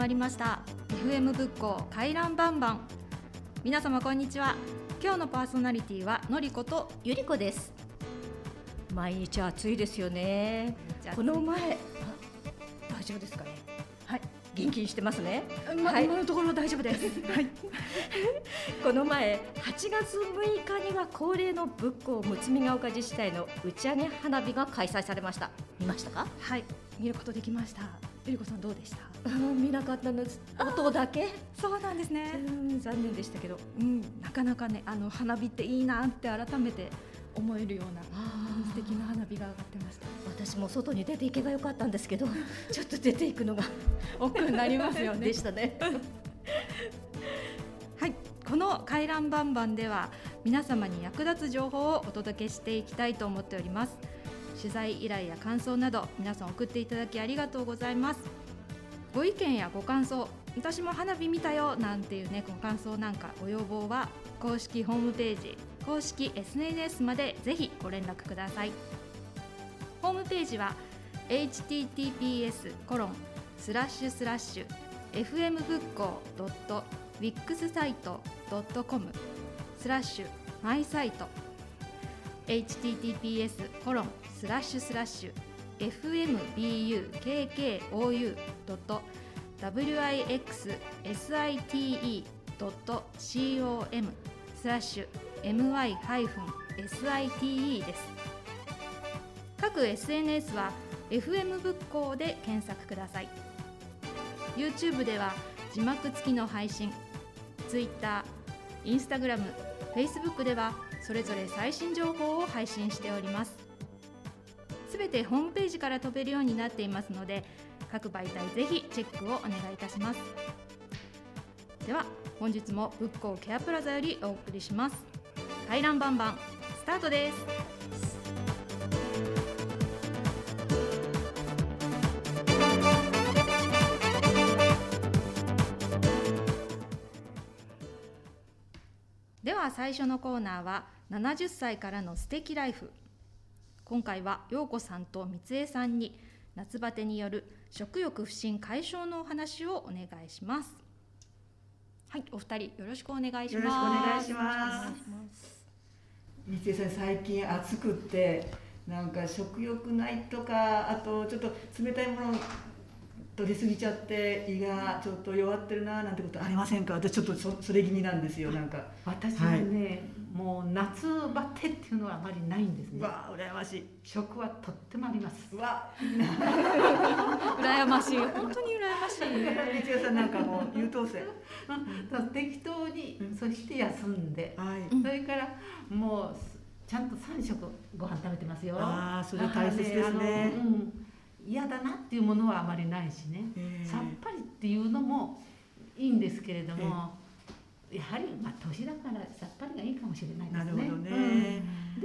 まりました。FM 仏教回覧バンバン皆様こんにちは。今日のパーソナリティはのりことゆりこです。毎日暑いですよね。この前大丈夫ですかね？はい。元気にしてますね、ま、はい、今のところ大丈夫です。はい。この前8月6日には恒例の仏教むつみが丘自治体の打ち上げ花火が開催されました。見ましたか？はい。見ることできました。ゆりこさんどうでした？見なかったの。音だけ？そうなんですね。残念でしたけど、うん、なかなかねあの花火っていいなって改めて思えるような素敵な花火が上がってました。私も外に出ていけばよかったんですけど ちょっと出ていくのが 億になりますよね。でしたね。はい。この回覧バンバンでは皆様に役立つ情報をお届けしていきたいと思っております。取材依頼や感想など皆さん送っていただきありがとうございますご意見やご感想私も花火見たよなんていうねご感想なんかご要望は公式ホームページ公式 SNS までぜひご連絡ください。ホームページは https コロンスラッシュスラッシュ fm 復興 .wixsite.com スラッシュマイサイト。https コロンスラッシュスラッシュ fmbukkowi.wixsite.com スラッシュ my-site です各 SNS は FM 仏教で検索ください YouTube では字幕付きの配信 Twitter、Instagram、Facebook ではそれぞれ最新情報を配信しておりますべてホームページから飛べるようになっていますので各媒体ぜひチェックをお願いいたします。では本日も仏教ケアプラザよりお送りします。回覧バンバンスタートです。では最初のコーナーは70歳からの素敵ライフ。今回は陽子さんと三江さんに夏バテによる食欲不振解消のお話をお願いします。はいお二人よろしくお願いします。よろしくお願いします。三井さん最近暑くってなんか食欲ないとかあとちょっと冷たいもの取りすぎちゃって胃がちょっと弱ってるななんてことありませんか？私ちょっとそそれ気味なんですよなんか。私はね、はい、もう夏バテっていうのはあまりないんですね。わあ羨ましい。食はとってもあります。わ。羨ましい。本当に羨ましい。道代さんなんかもう優等生。適当に、そして休んで、はい、それからもうちゃんと3食ご飯食べてますよ。ああそれ大切ですね、うん嫌だなっていうものはあまりないしね、さっぱりっていうのもいいんですけれども、やはりまあ年だからさっぱりがいいかもしれないですね。なるほど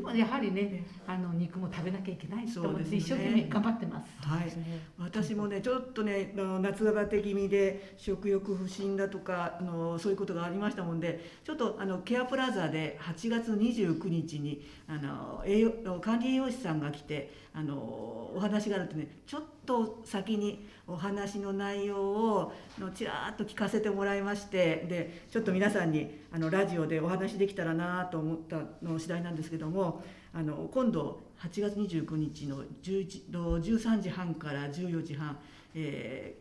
もやはりね、あの肉も食べなきゃいけないと思って一生懸命頑張ってます。はい。私もねちょっとね夏バテ気味で食欲不振だとかあのそういうことがありましたもんで、ちょっとあのケアプラザで8月29日にあの栄養管理栄養士さんが来てあのお話があるとねちょっとと先にお話の内容をのちらっと聞かせてもらいましてでちょっと皆さんにあのラジオでお話できたらなと思ったの次第なんですけどもあの今度8月29日の13時半から14時半、え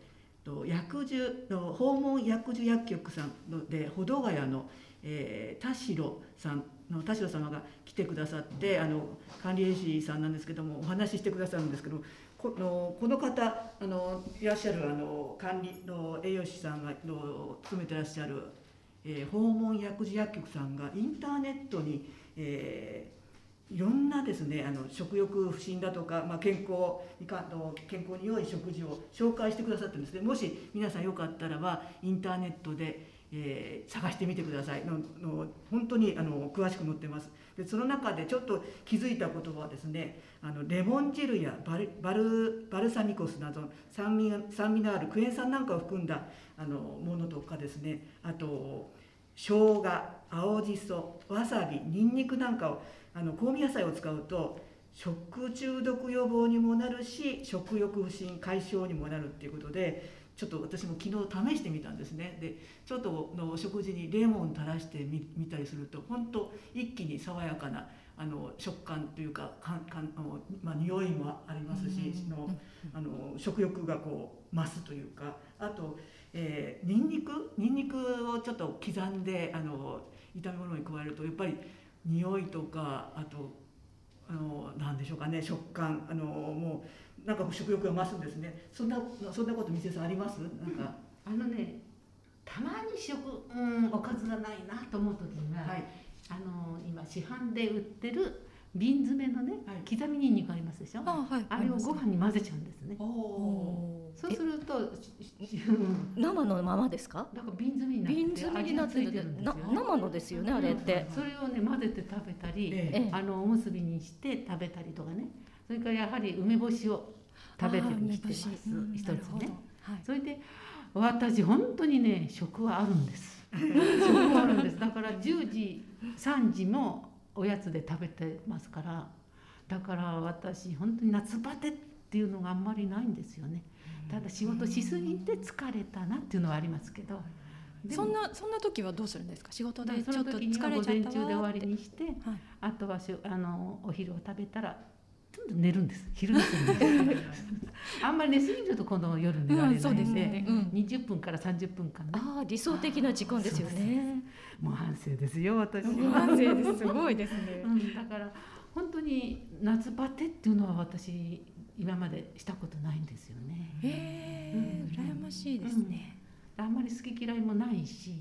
ー、と薬樹の訪問薬樹薬局さんので保土ヶ谷の、えー、田代さんの田代様が来てくださってあの管理栄士さんなんですけどもお話ししてくださるんですけどこのこの方あのいらっしゃるあの管理の栄養士さんがの勤めてらっしゃる、えー、訪問薬事薬局さんがインターネットに、えー、いろんなですねあの食欲不振だとか、まあ、健康にかの健康に良い食事を紹介してくださってるんですね。もし皆さんよかったらばインターネットでえー、探してみてください。のの本当にあの詳しく載ってます。でその中でちょっと気づいたことはですねあのレモン汁やバルバルバルサミコスなど酸味酸味のあるクエン酸なんかを含んだあのものとかですねあと生姜青じそわさびにんにくなんかをあの香味野菜を使うと食中毒予防にもなるし食欲不振解消にもなるっていうことでちょっと私も昨日試してみたんですね。でちょっとの食事にレモン垂らしてみ見たりすると本当一気に爽やかなあの食感というかかんかんまあ匂いもありますし、のあの食欲がこう増すというかあと、えー、ニンニク？ニンニクをちょっと刻んであの炒め物に加えるとやっぱり匂いとかあとあのなんでしょうかね食感。あのもうなんか食欲が増すんですね。そんなそんなこと店さんあります？なんか。あのねたまに食、うん、おかずがないなと思う時には、はい、あの今市販で売ってる瓶詰めのね、はい、刻みにんにくありますでしょ？あ,、はい、あれをご飯に混ぜちゃうんですね。そうすると生のままですか？だから瓶詰めになって瓶詰めになってるんですよ、ね、生のですよねあれって、それをね混ぜて食べたり、ええ、あのおむすびにして食べたりとかねそれからやはり梅干しを食べるようにし。てます一つね、はい、それで私本当にね食はあるんです。食はあるんです。だから10時3時もおやつで食べてますから。だから私本当に夏バテっていうのがあんまりないんですよね。ただ仕事しすぎて疲れたなっていうのはありますけど。そんなそんな時はどうするんですか？仕事でちょっと疲れちゃったわ午前中で終わりにして、はい、あとはしあのお昼を食べたら寝るんです。昼寝するんです。あんまり寝すぎると今度夜寝られないので,、うんでね。うん、20分から30分間、ね、ああ理想的な時間ですよね。もう反省ですよ私反省です。すごいですね、うん、だから本当に夏バテっていうのは私今までしたことないんですよね。へえ、うん、羨ましいですね、あんまり好き嫌いもないし、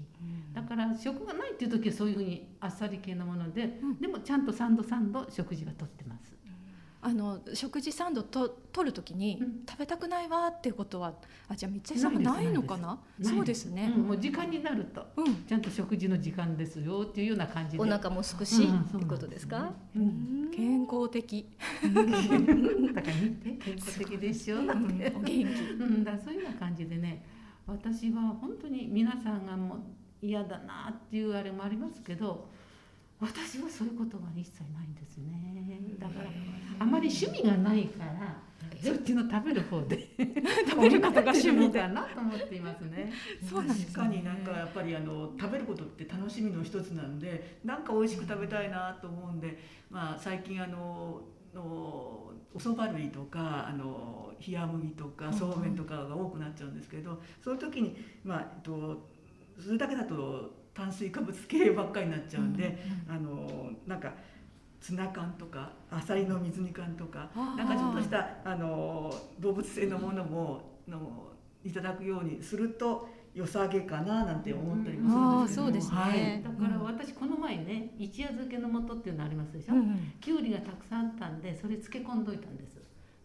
だから食がないっていう時はそういうふうにあっさり系のもので、でもちゃんと3度3度食事はとってます。あの食事サンドと取る時に、うん、食べたくないわっていうことはあじゃあ三井さんもないのかな？そうですね、うん、もう時間になると、うん、ちゃんと食事の時間ですよっていうような感じで。お腹もすくし、ってことですか、健康的。だから見て健康的でしょ、う。お元気、うん、だそういうような感じでね私は本当に皆さんがもう嫌だなっていうあれもありますけど私はそういうことが一切ないんですね。だからあまり趣味がないからそっちの食べる方で 食べることが趣味だなと思っていますね。そう確かになんかやっぱりあの食べることって楽しみの一つなんでなんか美味しく食べたいなと思うんで、まあ、最近あののお蕎麦類とかあの冷麦とかそうめんとかが多くなっちゃうんですけど、その時にまあえっとそれだけだと炭水化物系ばっかりになっちゃうんで、あのなんかツナ缶とかアサリの水煮缶とかなんかちょっとしたあの動物性のものものいただくようにすると良さげかななんて思ったりもするんですけど、うん、そうですね、はい、だから私この前ね一夜漬けの素っていうのありますでしょ、うん、きゅうりがたくさんあったんでそれ漬け込んどいたんです。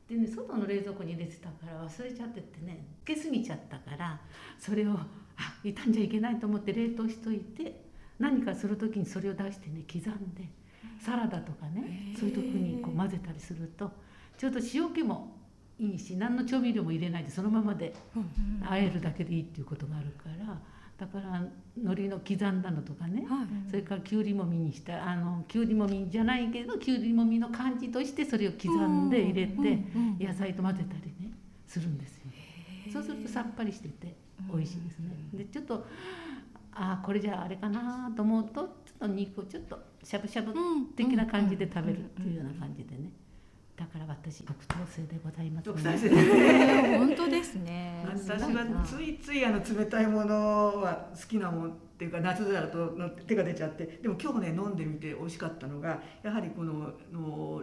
でね外の冷蔵庫に入れてたから忘れちゃってってね漬けすぎちゃったからそれをあ傷んじゃいけないと思って冷凍しといて何かする時にそれを出してね刻んでサラダとかねそういう時にこう混ぜたりするとちょっと塩気もいいし何の調味料も入れないでそのままで和えるだけでいいっていうことがあるからだから海苔の刻んだのとかね、はい、それからきゅうりもみにしたあのきゅうりもみじゃないけどきゅうりもみの感じとしてそれを刻んで入れて野菜と混ぜたりねするんですよ。そうするとさっぱりしてて美味しいですね。でちょっとああこれじゃああれかなと思うとちょっと肉をちょっとしゃぶしゃぶ的な感じで食べるっていうような感じでね。だから私特等生でございます、ね、本当ですね。私はついついあの冷たいものは好きなもんっていうか夏だと手が出ちゃってでも今日ね飲んでみて美味しかったのがやはりこのの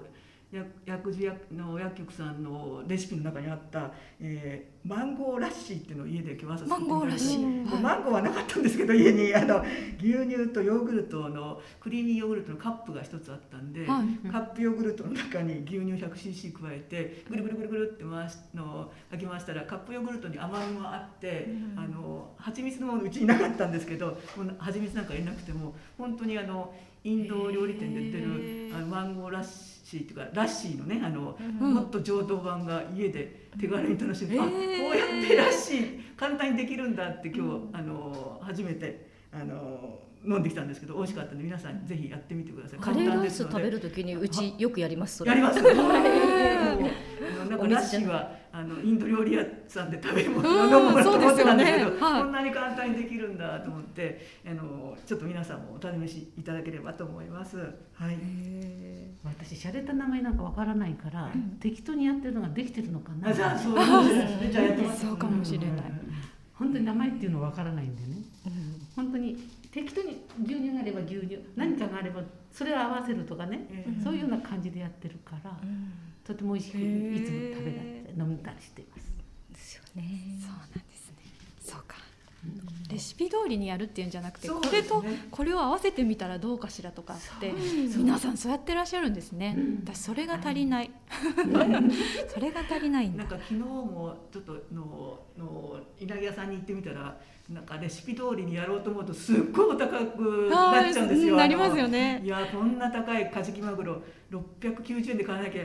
薬事の薬局さんのレシピの中にあった、えー、マンゴーラッシーっていうのを家で今日朝マンゴーラッシー、マンゴーはなかったんですけど家に。あの牛乳とヨーグルトのクリーミーヨーグルトのカップが一つあったんで、はい、カップヨーグルトの中に牛乳 100cc 加えてぐるぐるぐるぐるって回しのかき回したらカップヨーグルトに甘みもあって、うん、あの蜂蜜のものうちになかったんですけど蜂蜜なんか入れなくても本当にあのインド料理店で売ってるあのマンゴーラッシーシーっていうかラッシーのねあの、うん、もっと浄土版が家で手軽に楽しむ、うん、あこうやってラッシー簡単にできるんだって今日、あの初めてあの飲んできたんですけど美味しかったので皆さんぜひやってみてくださいカレーライス食べる時にうちよくやりますやりますなんかラッシーはあのインド料理屋さんで食べるもの飲むものと思ってたんですけど、ねはい、こんなに簡単にできるんだと思ってあのちょっと皆さんもお試しいただければと思います。はい。私洒落た名前なんかわからないから、うん、適当にやってるのができてるのかな。じゃあそうですね。じゃあやってます。そうかもしれない。本当に名前っていうのわからないんでね。うん、本当に適当に牛乳があれば牛乳、何かがあればそれを合わせるとかね、うん、そういうような感じでやってるから、うん、とても美味しくいつも食べられて飲んだりしています。ですよね。そうなん。レシピ通りにやるっていうんじゃなくて、これとこれを合わせてみたらどうかしらとかって皆さんそうやってらっしゃるんですね。私それが足りない。それが足りないなんか昨日もちょっとのの稲毛屋さんに行ってみたら。なんかレシピ通りにやろうと思うとすっごいお高くなっちゃうんですよ。なりますよね。いやこんな高いカジキマグロ690円で買わなきゃ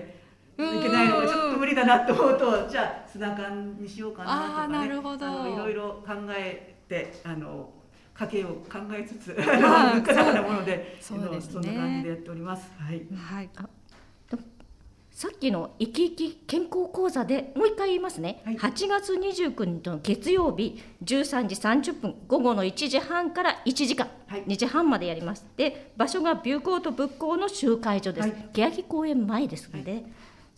いけないのがちょっと無理だなと思うとじゃあツナ缶にしようかなとかね。なるほど。いろいろ考えてあの家計を考えつつ物価高なものでそうです、ね、そんな感じでやっております。はい、はい。さっきの生き生き健康講座でもう一回言いますね、はい、8月29日の月曜日13時30分午後の1時半から1時間、はい、2時半までやります。で場所がビューコート仏校の集会所です、はい、欅公園前ですので、はい、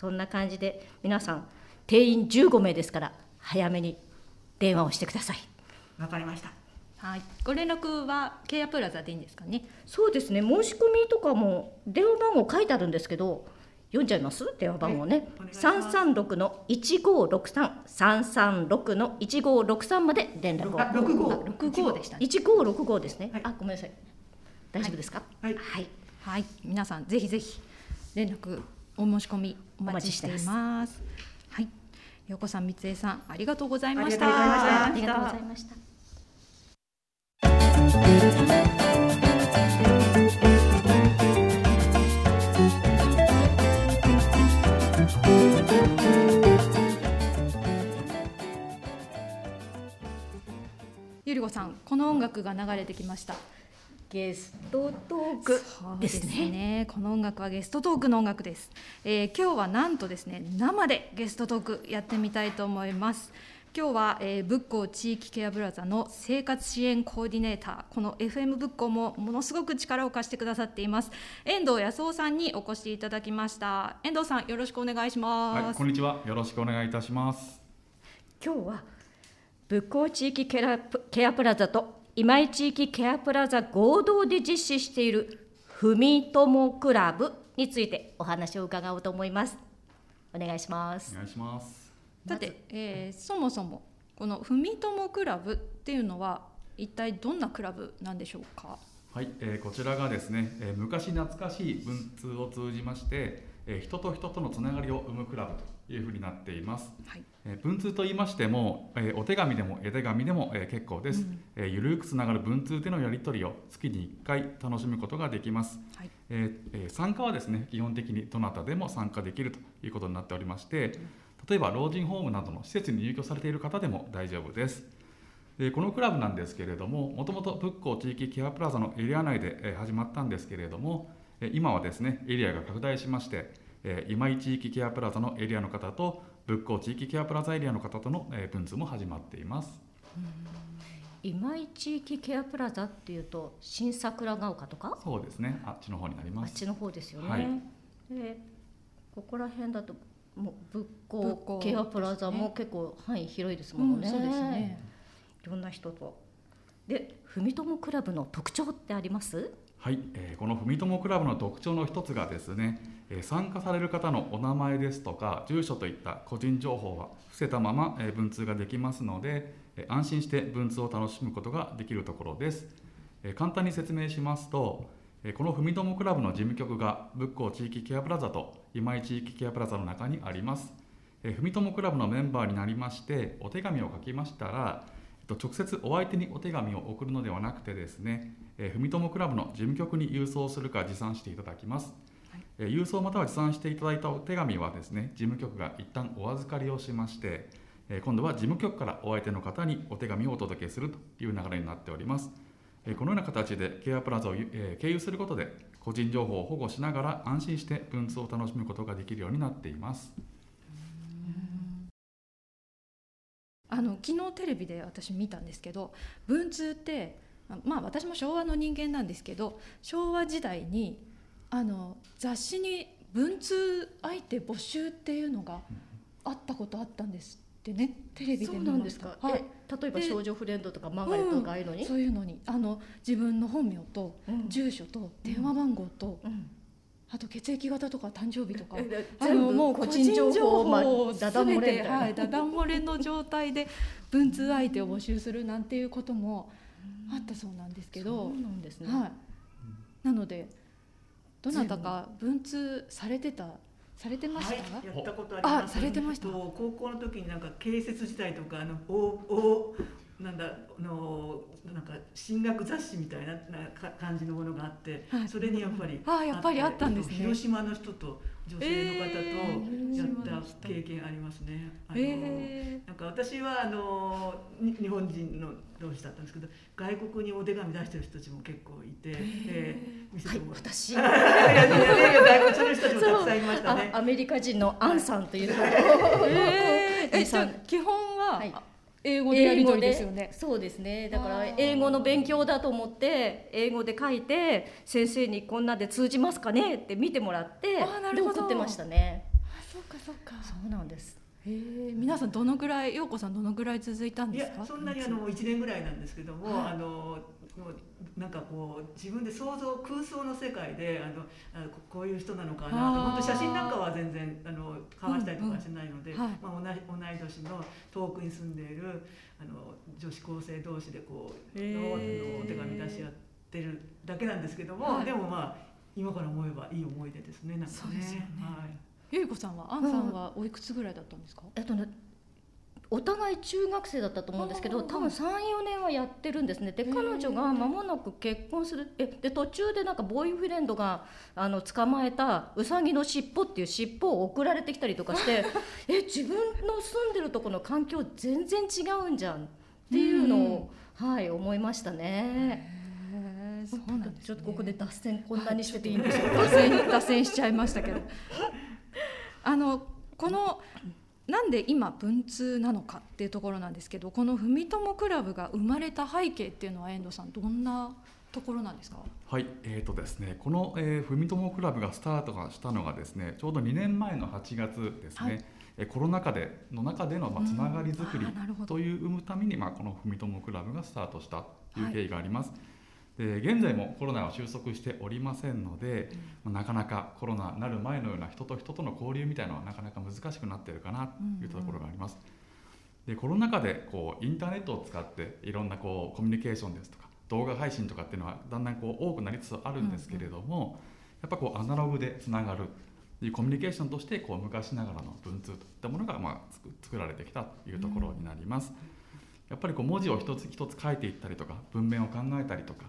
そんな感じで皆さん定員15名ですから早めに電話をしてください。わかりました。はい、ご連絡はケアプラザでいいんですかね？そうですね。申し込みとかも電話番号書いてあるんですけど、読んじゃいます？電話番号ね、三三六の一五六三。三三六の一五六三まで連絡を。六五。六五でした一五六五ですね、はい、あごめんなさい。大丈夫ですか？はい、はい、はい、皆さんぜひぜひ連絡お申し込みお待ちしています。はい。陽子さん三江さんありがとうございました。ありがとうございました。ゆり子さんこの音楽が流れてきましたゲストトーク。ですね、ね、この音楽はゲストトークの音楽です、えー、今日はなんとですね生でゲストトークやってみたいと思います。今日は、えー、仏光地域ケアブラザの生活支援コーディネーターこの FM 仏光もものすごく力を貸してくださっています。遠藤康夫さんにお越しいただきました。遠藤さんよろしくお願いします、はい、こんにちは。よろしくお願いいたします。今日は仏光地域ケアプラザと今井地域ケアプラザ合同で実施しているふみともクラブについてお話を伺おうと思います。お願いします。お願いします。さて、えー、そもそもこのふみともクラブっていうのは一体どんなクラブなんでしょうか？はい、えー、こちらがですね、えー、昔懐かしい文通を通じまして、えー、人と人とのつながりを生むクラブというふうになっています。はい、え文通と言いましても、えお手紙でも絵手紙でも、え結構です。うん、えゆるくつながる文通でのやり取りを月に1回楽しむことができます。はい、えー、参加はですね基本的にどなたでも参加できるということになっておりまして、例えば老人ホームなどの施設に入居されている方でも大丈夫です。でこのクラブなんですけれどももともと仏光地域ケアプラザのエリア内で始まったんですけれども今はですねエリアが拡大しましてえ今井地域ケアプラザのエリアの方と仏光地域ケアプラザエリアの方との、え文通も始まっています。今井地域ケアプラザっていうと新桜ヶ丘とか？そうですね。あっちの方になります。あっちの方ですよね、はい、でここら辺だともう仏光ケアプラザも結構範囲広いですもんね、うん、そうですね。いろんな人と。で文友クラブの特徴ってあります？はい、えー、この文友クラブの特徴の一つがですね参加される方のお名前ですとか住所といった個人情報は伏せたまま文通ができますので安心して文通を楽しむことができるところです。簡単に説明しますとこのふみともクラブの事務局が仏光地域ケアプラザと今井地域ケアプラザの中にあります。ふみともクラブのメンバーになりましてお手紙を書きましたら直接お相手にお手紙を送るのではなくてですねふみともクラブの事務局に郵送するか持参していただきます。え郵送または持参していただいたお手紙はですね事務局が一旦お預かりをしまして、え今度は事務局からお相手の方にお手紙をお届けするという流れになっておりますこのような形でケアプラザを経由することで個人情報を保護しながら安心して文通を楽しむことができるようになっています。あの昨日テレビで私見たんですけど文通ってまあ私も昭和の人間なんですけど昭和時代にあの雑誌に文通相手募集っていうのがあったことあったんですってね。テレビで見ました。はい、例えば少女フレンドとかマーガレットとかああいうのに、うん、そういうのにあの自分の本名と住所と電話番号と、うん、あと血液型とか誕生日とか、あのもう個人情報をダダ漏れはい、ダダ漏れの状態で文通相手を募集するなんていうこともあったそうなんですけど、そうなんですね。はい。なのでどなたか文通されてたされてました、はい、やったことあります。されてました。高校の時になんか建設時代とかあのおおなんだあのなんか進学雑誌みたいなな感じのものがあって、はい、それにやっぱりあやっぱりあったんですね広島の人と女性の方とやった経験ありますね。あの、えー、なんか私はあの日本人の同士だったんですけど外国にお手紙出してる人たちも結構いて、えー、はい、私。いやいやいや外国の人たちもたくさんいましたね。アメリカ人のアンさんという、はい、えー、えじゃ基本は、はい。英語でやり取りですよね。そうですね。だから英語の勉強だと思って英語で書いて先生にこんなで通じますかねって見てもらってで送ってましたね。あそうかそうか。そうなんですへえ皆さんどのぐらい陽子さんどのぐらい続いたんですか？そんなにあの1年ぐらいなんですけども、はい、あのなんかこう自分で想像空想の世界であのあこういう人なのかな本当写真なんかは全然あの交わしたりとかしないので、うんうん。はい、まあ、同じ同い年の遠くに住んでいるあの女子高生同士でこうのお手紙出し合ってるだけなんですけども、はい、でもまあ今から思えばいい思い出ですねなんかね。そうですよね。はい、ゆいこさんはアンさんはおいくつぐらいだったんですか？えっとねお互い中学生だったと思うんですけど多分34年はやってるんですね。で彼女が間もなく結婚するえで途中でなんかボーイフレンドがあの捕まえたウサギの尻尾っていう尻尾を送られてきたりとかして え自分の住んでるとこの環境全然違うんじゃんっていうのを、はい思いましたね。そうなんです、ね、ちょっとここで脱線こんなにしてていいんでしょうか、脱線脱線しちゃいましたけどあのこのなんで今文通なのかっていうところなんですけどこの文友クラブが生まれた背景っていうのは遠藤さんどんなところなんですか？はいえーとですね、この、えー、文友クラブがスタートしたのがですねちょうど2年前の8月ですね、はい、えコロナ禍での中での、まあ、つながりづくりという生むために、まあ、この文友クラブがスタートしたという経緯があります。はいで現在もコロナは収束しておりませんので、うん、なかなかコロナになる前のような人と人との交流みたいなのはなかなか難しくなっているかなというところがあります。でコロナ禍でこうインターネットを使っていろんなこうコミュニケーションですとか動画配信とかっていうのはだんだんこう多くなりつつあるんですけれども、うんうん、やっぱこうアナログでつながるというコミュニケーションとしてこう昔ながらの文通といったものがまあ作られてきたというところになります。やっぱりこう文字を一つ一つ書いていったりとか文面を考えたりとか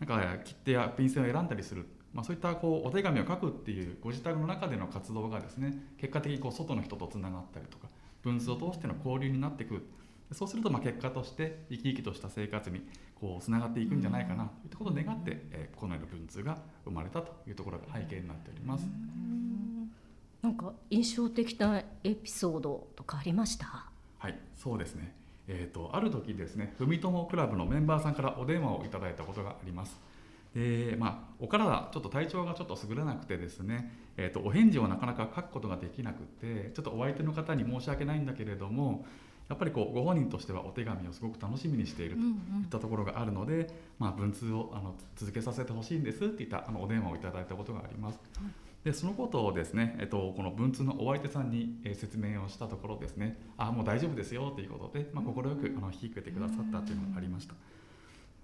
なんか切手や便箋を選んだりする、まあ、そういったこうお手紙を書くっていうご自宅の中での活動がですね結果的にこう外の人とつながったりとか文通を通しての交流になっていくそうするとまあ結果として生き生きとした生活にこうつながっていくんじゃないかなといったことを願って、えー、このような文通が生まれたというところが背景になっております。なんか印象的なエピソードとかありました？はいそうですねえーと、ある時ですね文友クラブのメンバーさんからお電話をいただいたことがあります。でまあ、お体ちょっと体調がちょっと優れなくてですね、えーと、お返事をなかなか書くことができなくてちょっとお相手の方に申し訳ないんだけれどもやっぱりこうご本人としてはお手紙をすごく楽しみにしているといったところがあるので、うんうん、まあ、文通をあの続けさせてほしいんですっていったあのお電話をいただいたことがあります。はいでそのことをですね、えっと、この文通のお相手さんに、え説明をしたところですねあもう大丈夫ですよということで、まあ、快くあの引き受けてくださったというのがありました。やっ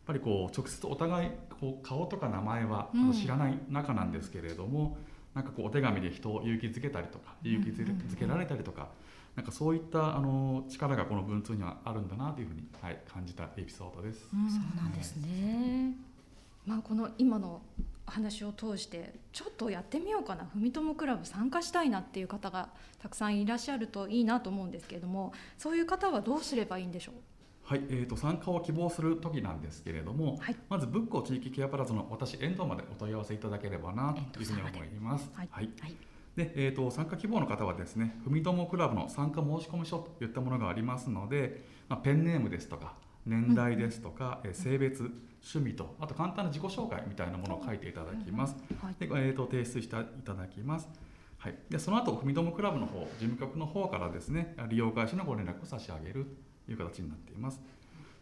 ぱりこう直接お互いこう顔とか名前は知らない仲なんですけれども、うん、なんかこうお手紙で人を勇気づけたりとか勇気づけられたりとか、なんかそういったあの力がこの文通にはあるんだなというふうに、はい、感じたエピソードです。うん、そうなんですね、まあ、この今の話を通してちょっとやってみようかな文友クラブ参加したいなっていう方がたくさんいらっしゃるといいなと思うんですけれどもそういう方はどうすればいいんでしょう？はい、えーと、参加を希望する時なんですけれども、はい、まず仏光地域ケアプラザの私遠藤までお問い合わせいただければなというふうに思います。はい、はい。でえーと、参加希望の方はですね、ふみともクラブの参加申込書といったものがありますので、まあ、ペンネームですとか、年代ですとか、うん、性別、趣味と、あと簡単な自己紹介みたいなものを書いていただきます。はい、でえーと、提出していただきます。はい、でその後ふみともクラブの方事務局の方からですね利用開始のご連絡を差し上げるという形になっています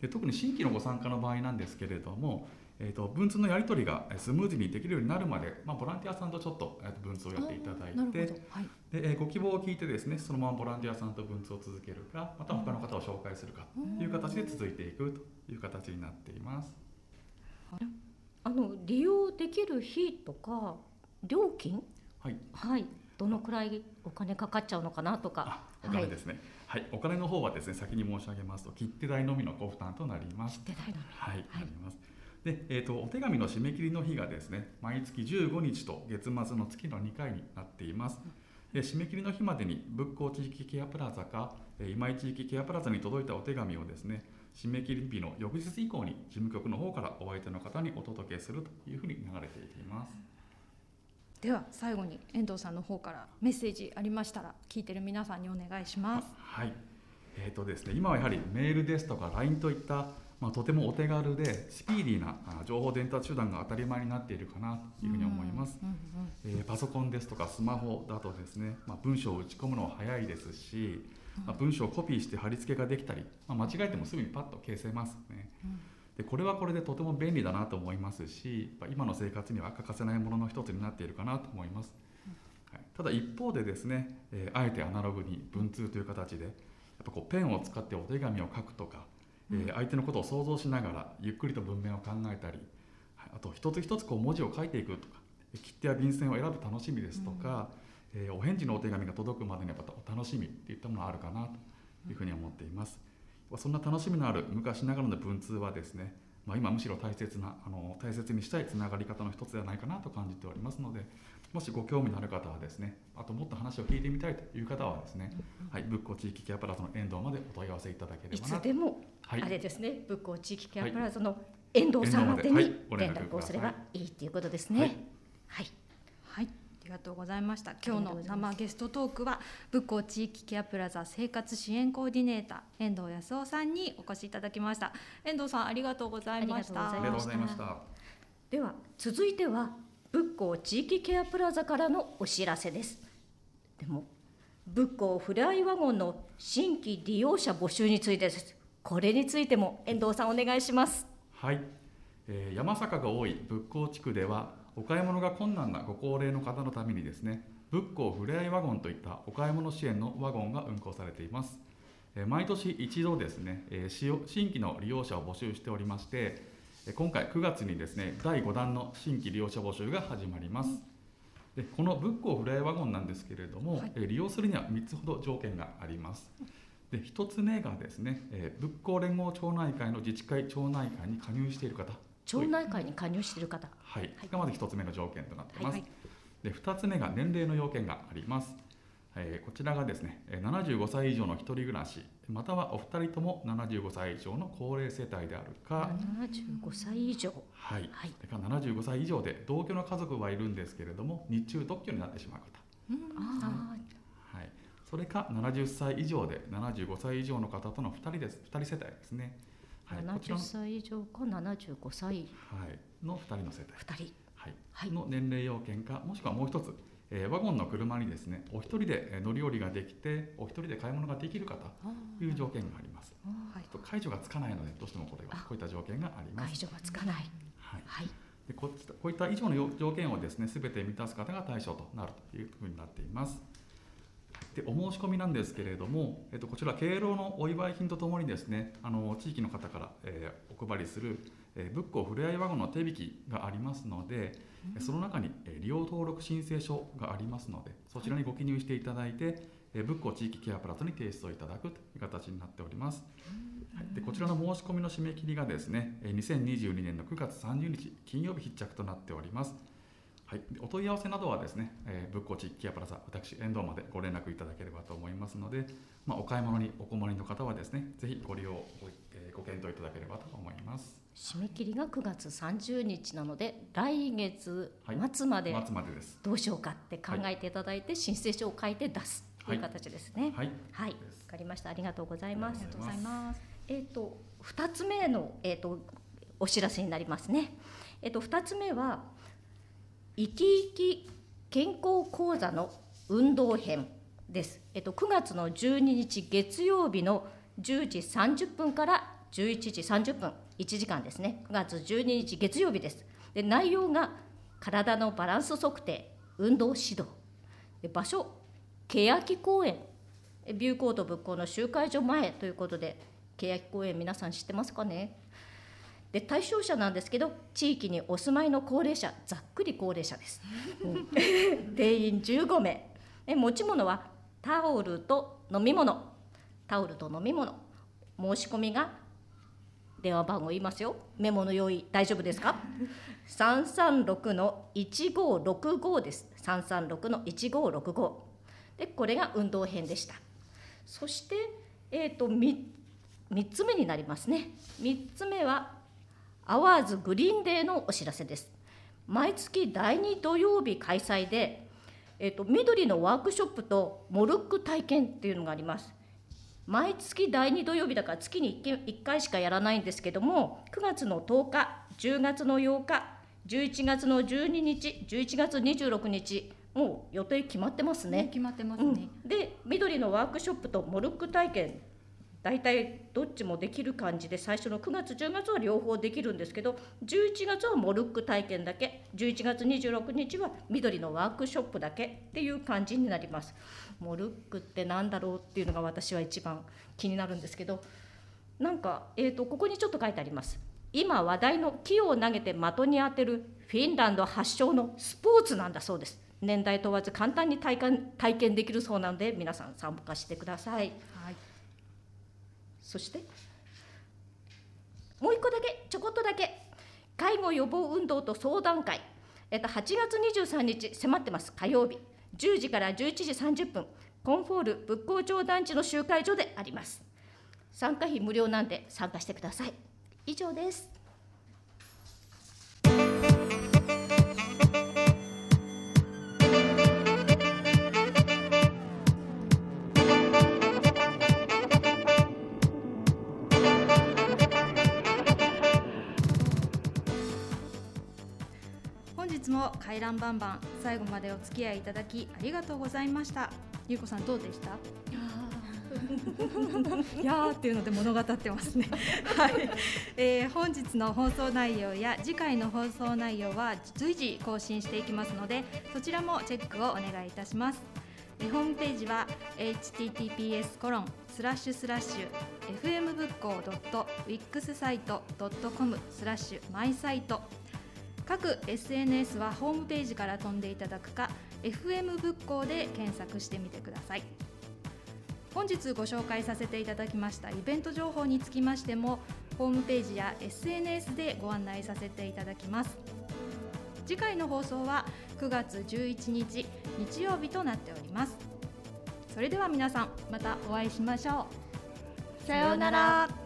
で特に新規のご参加の場合なんですけれども、えーと、文通のやり取りがスムーズにできるようになるまで、まあ、ボランティアさんとちょっと文通をやっていただいて、はい、でご希望を聞いてですねそのままボランティアさんと文通を続けるかまた他の方を紹介するかという形で続いていくという形になっています。あの利用できる日とか料金、はい、はい、どのくらいお金かかっちゃうのかなとか。お金ですね、はい、はい、お金の方はですね先に申し上げますと切手代のみのご負担となります。切手代のみ。はい、はい、ありますで、えーと、お手紙の締め切りの日がですね毎月15日と月末の月の2回になっています、で締め切りの日までに仏光地域ケアプラザか今井地域ケアプラザに届いたお手紙をですね締め切り日の翌日以降に事務局の方からお相手の方にお届けするというふうに流れていきます。では最後に遠藤さんの方からメッセージありましたら聞いてる皆さんにお願いします。はい。えーとですね、今はやはりメールですとか LINE といった、まあ、とてもお手軽でスピーディーな情報伝達手段が当たり前になっているかなというふうに思います。えー、パソコンですとかスマホだとですね、まあ、文章を打ち込むのは早いですし、まあ、文章をコピーして貼り付けができたり、まあ、間違えてもすぐにパッと消せますね。うん。でこれはこれでとても便利だなと思いますし今の生活には欠かせないものの一つになっているかなと思います、はい、ただ一方でですね、えー、あえてアナログに文通という形でやっぱこうペンを使ってお手紙を書くとか、えー、相手のことを想像しながらゆっくりと文面を考えたりあと一つ一つこう文字を書いていくとか切手や便箋を選ぶ楽しみですとか、うん、えー、お返事のお手紙が届くまでにやっぱお楽しみっていったものがあるかなというふうに思っています。そんな楽しみのある昔ながらの文通はですね、まあ、今むしろ大切なあの大切にしたいつながり方の一つではないかなと感じておりますのでもしご興味のある方はですねあともっと話を聞いてみたいという方はですね、はい、仏光地域ケアプラザの遠藤までお問い合わせいただければいつでも、はい、あれですね。仏光地域ケアプラザの遠藤さんまでに連絡をすればいいということですね。はい、はい。はい。ありがとうございました。今日の生ゲストトークは仏光地域ケアプラザ生活支援コーディネーター遠藤康夫さんにお越しいただきました。遠藤さんありがとうございました。ありがとうございました。では続いては仏光地域ケアプラザからのお知らせです。でも仏光フライワゴンの新規利用者募集についてです。これについても遠藤さんお願いします。はい、えー、山坂が多い仏光地区ではお買い物が困難なご高齢の方のためにですね仏光ふれあいワゴンといったお買い物支援のワゴンが運行されています。毎年一度ですね新規の利用者を募集しておりまして今回9月にですね第5弾の新規利用者募集が始まります。でこの仏光ふれあいワゴンなんですけれども、はい、利用するには3つほど条件があります。で1つ目がですね仏光連合町内会の自治会町内会に加入している方。町内会に加入している方、はい、がまず1つ目の条件となっています、はいはい、で2つ目が年齢の要件があります、えー、こちらがですね75歳以上の一人暮らしまたはお二人とも75歳以上の高齢世帯であるか。75歳以上。はい、はい、それから75歳以上で同居の家族はいるんですけれども日中特許になってしまう方、うん、あはい、それか70歳以上で75歳以上の方との2人です2人世帯ですね。はい、70歳以上か75歳、はい、の2人の世帯。2人、はい。はい、の年齢要件かもしくはもう一つ、えー、ワゴンの車にですねお一人で乗り降りができてお一人で買い物ができる方という条件があります、はい、と解除がつかないのでどうしてもこれはこういった条件があります。解除がつかない、はい。はい、でこういった以上の条件をですね全て満たす方が対象となるというふうになっています。でお申し込みなんですけれども、えっと、こちら敬老のお祝い品とともにですねあの地域の方から、えー、お配りする、えー、ふれあいワゴンの手引きがありますので、うん、その中に、えー、利用登録申請書がありますのでそちらにご記入していただいて、えー、仏光地域ケアプラスに提出をいただくという形になっております、はい、でこちらの申し込みの締め切りがですね2022年の9月30日金曜日必着となっておりますはい、お問い合わせなどはですね、えー、仏光地域ケアプラザ私遠藤までご連絡いただければと思いますので、まあ、お買い物にお困りの方はですねぜひご利用ご,、えー、ご討いただければと思います。締め切りが9月30日なので来月末までどうしようかって考えていただいて申請書を書いて出すという形ですね。はい、はい、わ、かりました。ありがとうございます。ありがとうございます。えっ、ー、と2つ目のえっ、ー、とお知らせになりますね。えっ、ー、と2つ目は生き生き健康講座の運動編です。えっと、9月の12日月曜日の10時30分から11時30分、1時間ですね。9月12日月曜日です。で内容が体のバランス測定、運動指導。で場所、欅公園。ビューコート仏校の集会所前ということで、欅公園皆さん知ってますかね？で対象者なんですけど地域にお住まいの高齢者ざっくり高齢者です、定員15名。え持ち物はタオルと飲み物。タオルと飲み物。申し込みが電話番号言いますよ。メモの用意大丈夫ですか？336の1565です。336の1565でこれが運動編でした。そしてえっ、ー、と 3, 3つ目になりますね。3つ目はアワーズグリーンデーのお知らせです。毎月第2土曜日開催で、えっと、緑のワークショップとモルック体験っていうのがあります。毎月第2土曜日だから月に 1, 1回しかやらないんですけども9月の10日10月の8日11月の12日11月26日もう予定決まってますね。決まってますね、うん、で緑のワークショップとモルック体験大体どっちもできる感じで最初の9月10月は両方できるんですけど11月はモルック体験だけ11月26日は緑のワークショップだけっていう感じになります。モルックって何だろうっていうのが私は一番気になるんですけどなんか、えーと、ここにちょっと書いてあります。今話題の木を投げて的に当てるフィンランド発祥のスポーツなんだそうです。年代問わず簡単に体感体験できるそうなので皆さん参加してください。そしてもう一個だけちょこっとだけ介護予防運動と相談会、えっと、8月23日迫ってます。火曜日。10時から11時30分。コンフォール仏光町団地の集会所であります。参加費無料なんで参加してください。以上です。回覧バンバン最後までお付き合いいただきありがとうございました。ゆうこさんどうでした？いやーっていうので物語ってますね。はい、えー、本日の放送内容や次回の放送内容は随時更新していきますのでそちらもチェックをお願いいたします。ホームページは https コロンスラッシュスラッシュ fm 仏教 .wix サイト .com スラッシュマイサイト各 SNS はホームページから飛んでいただくか FM 仏教で検索してみてください。本日ご紹介させていただきましたイベント情報につきましてもホームページや SNS でご案内させていただきます。次回の放送は9月11日日曜日となっております。それでは皆さんまたお会いしましょう。さようなら。